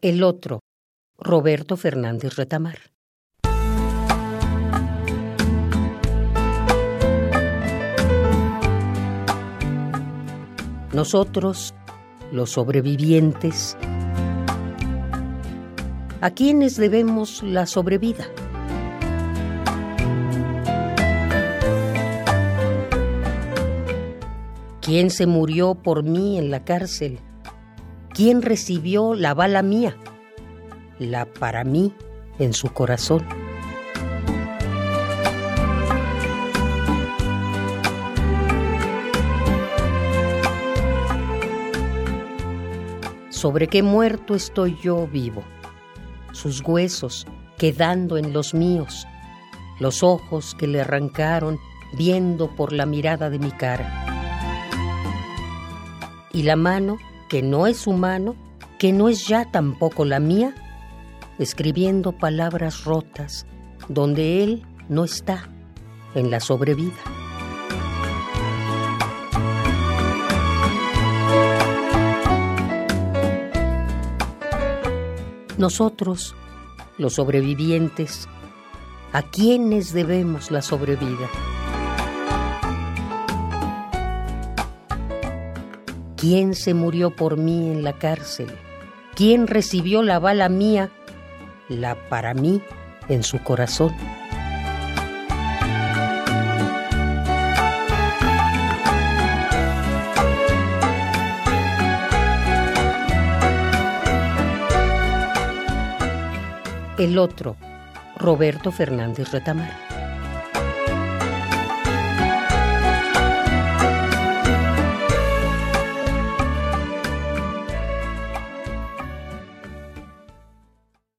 El otro, Roberto Fernández Retamar. Nosotros, los sobrevivientes, ¿a quiénes debemos la sobrevida? ¿Quién se murió por mí en la cárcel? ¿Quién recibió la bala mía? La para mí en su corazón. ¿Sobre qué muerto estoy yo vivo? Sus huesos quedando en los míos, los ojos que le arrancaron viendo por la mirada de mi cara. Y la mano que no es su mano, que no es ya tampoco la mía, escribiendo palabras rotas donde él no está en la sobrevida. Nosotros, los sobrevivientes, ¿a quiénes debemos la sobrevida? ¿Quién se murió por mí en la cárcel? ¿Quién recibió la bala mía, la para mí, en su corazón? El otro, Roberto Fernández Retamar.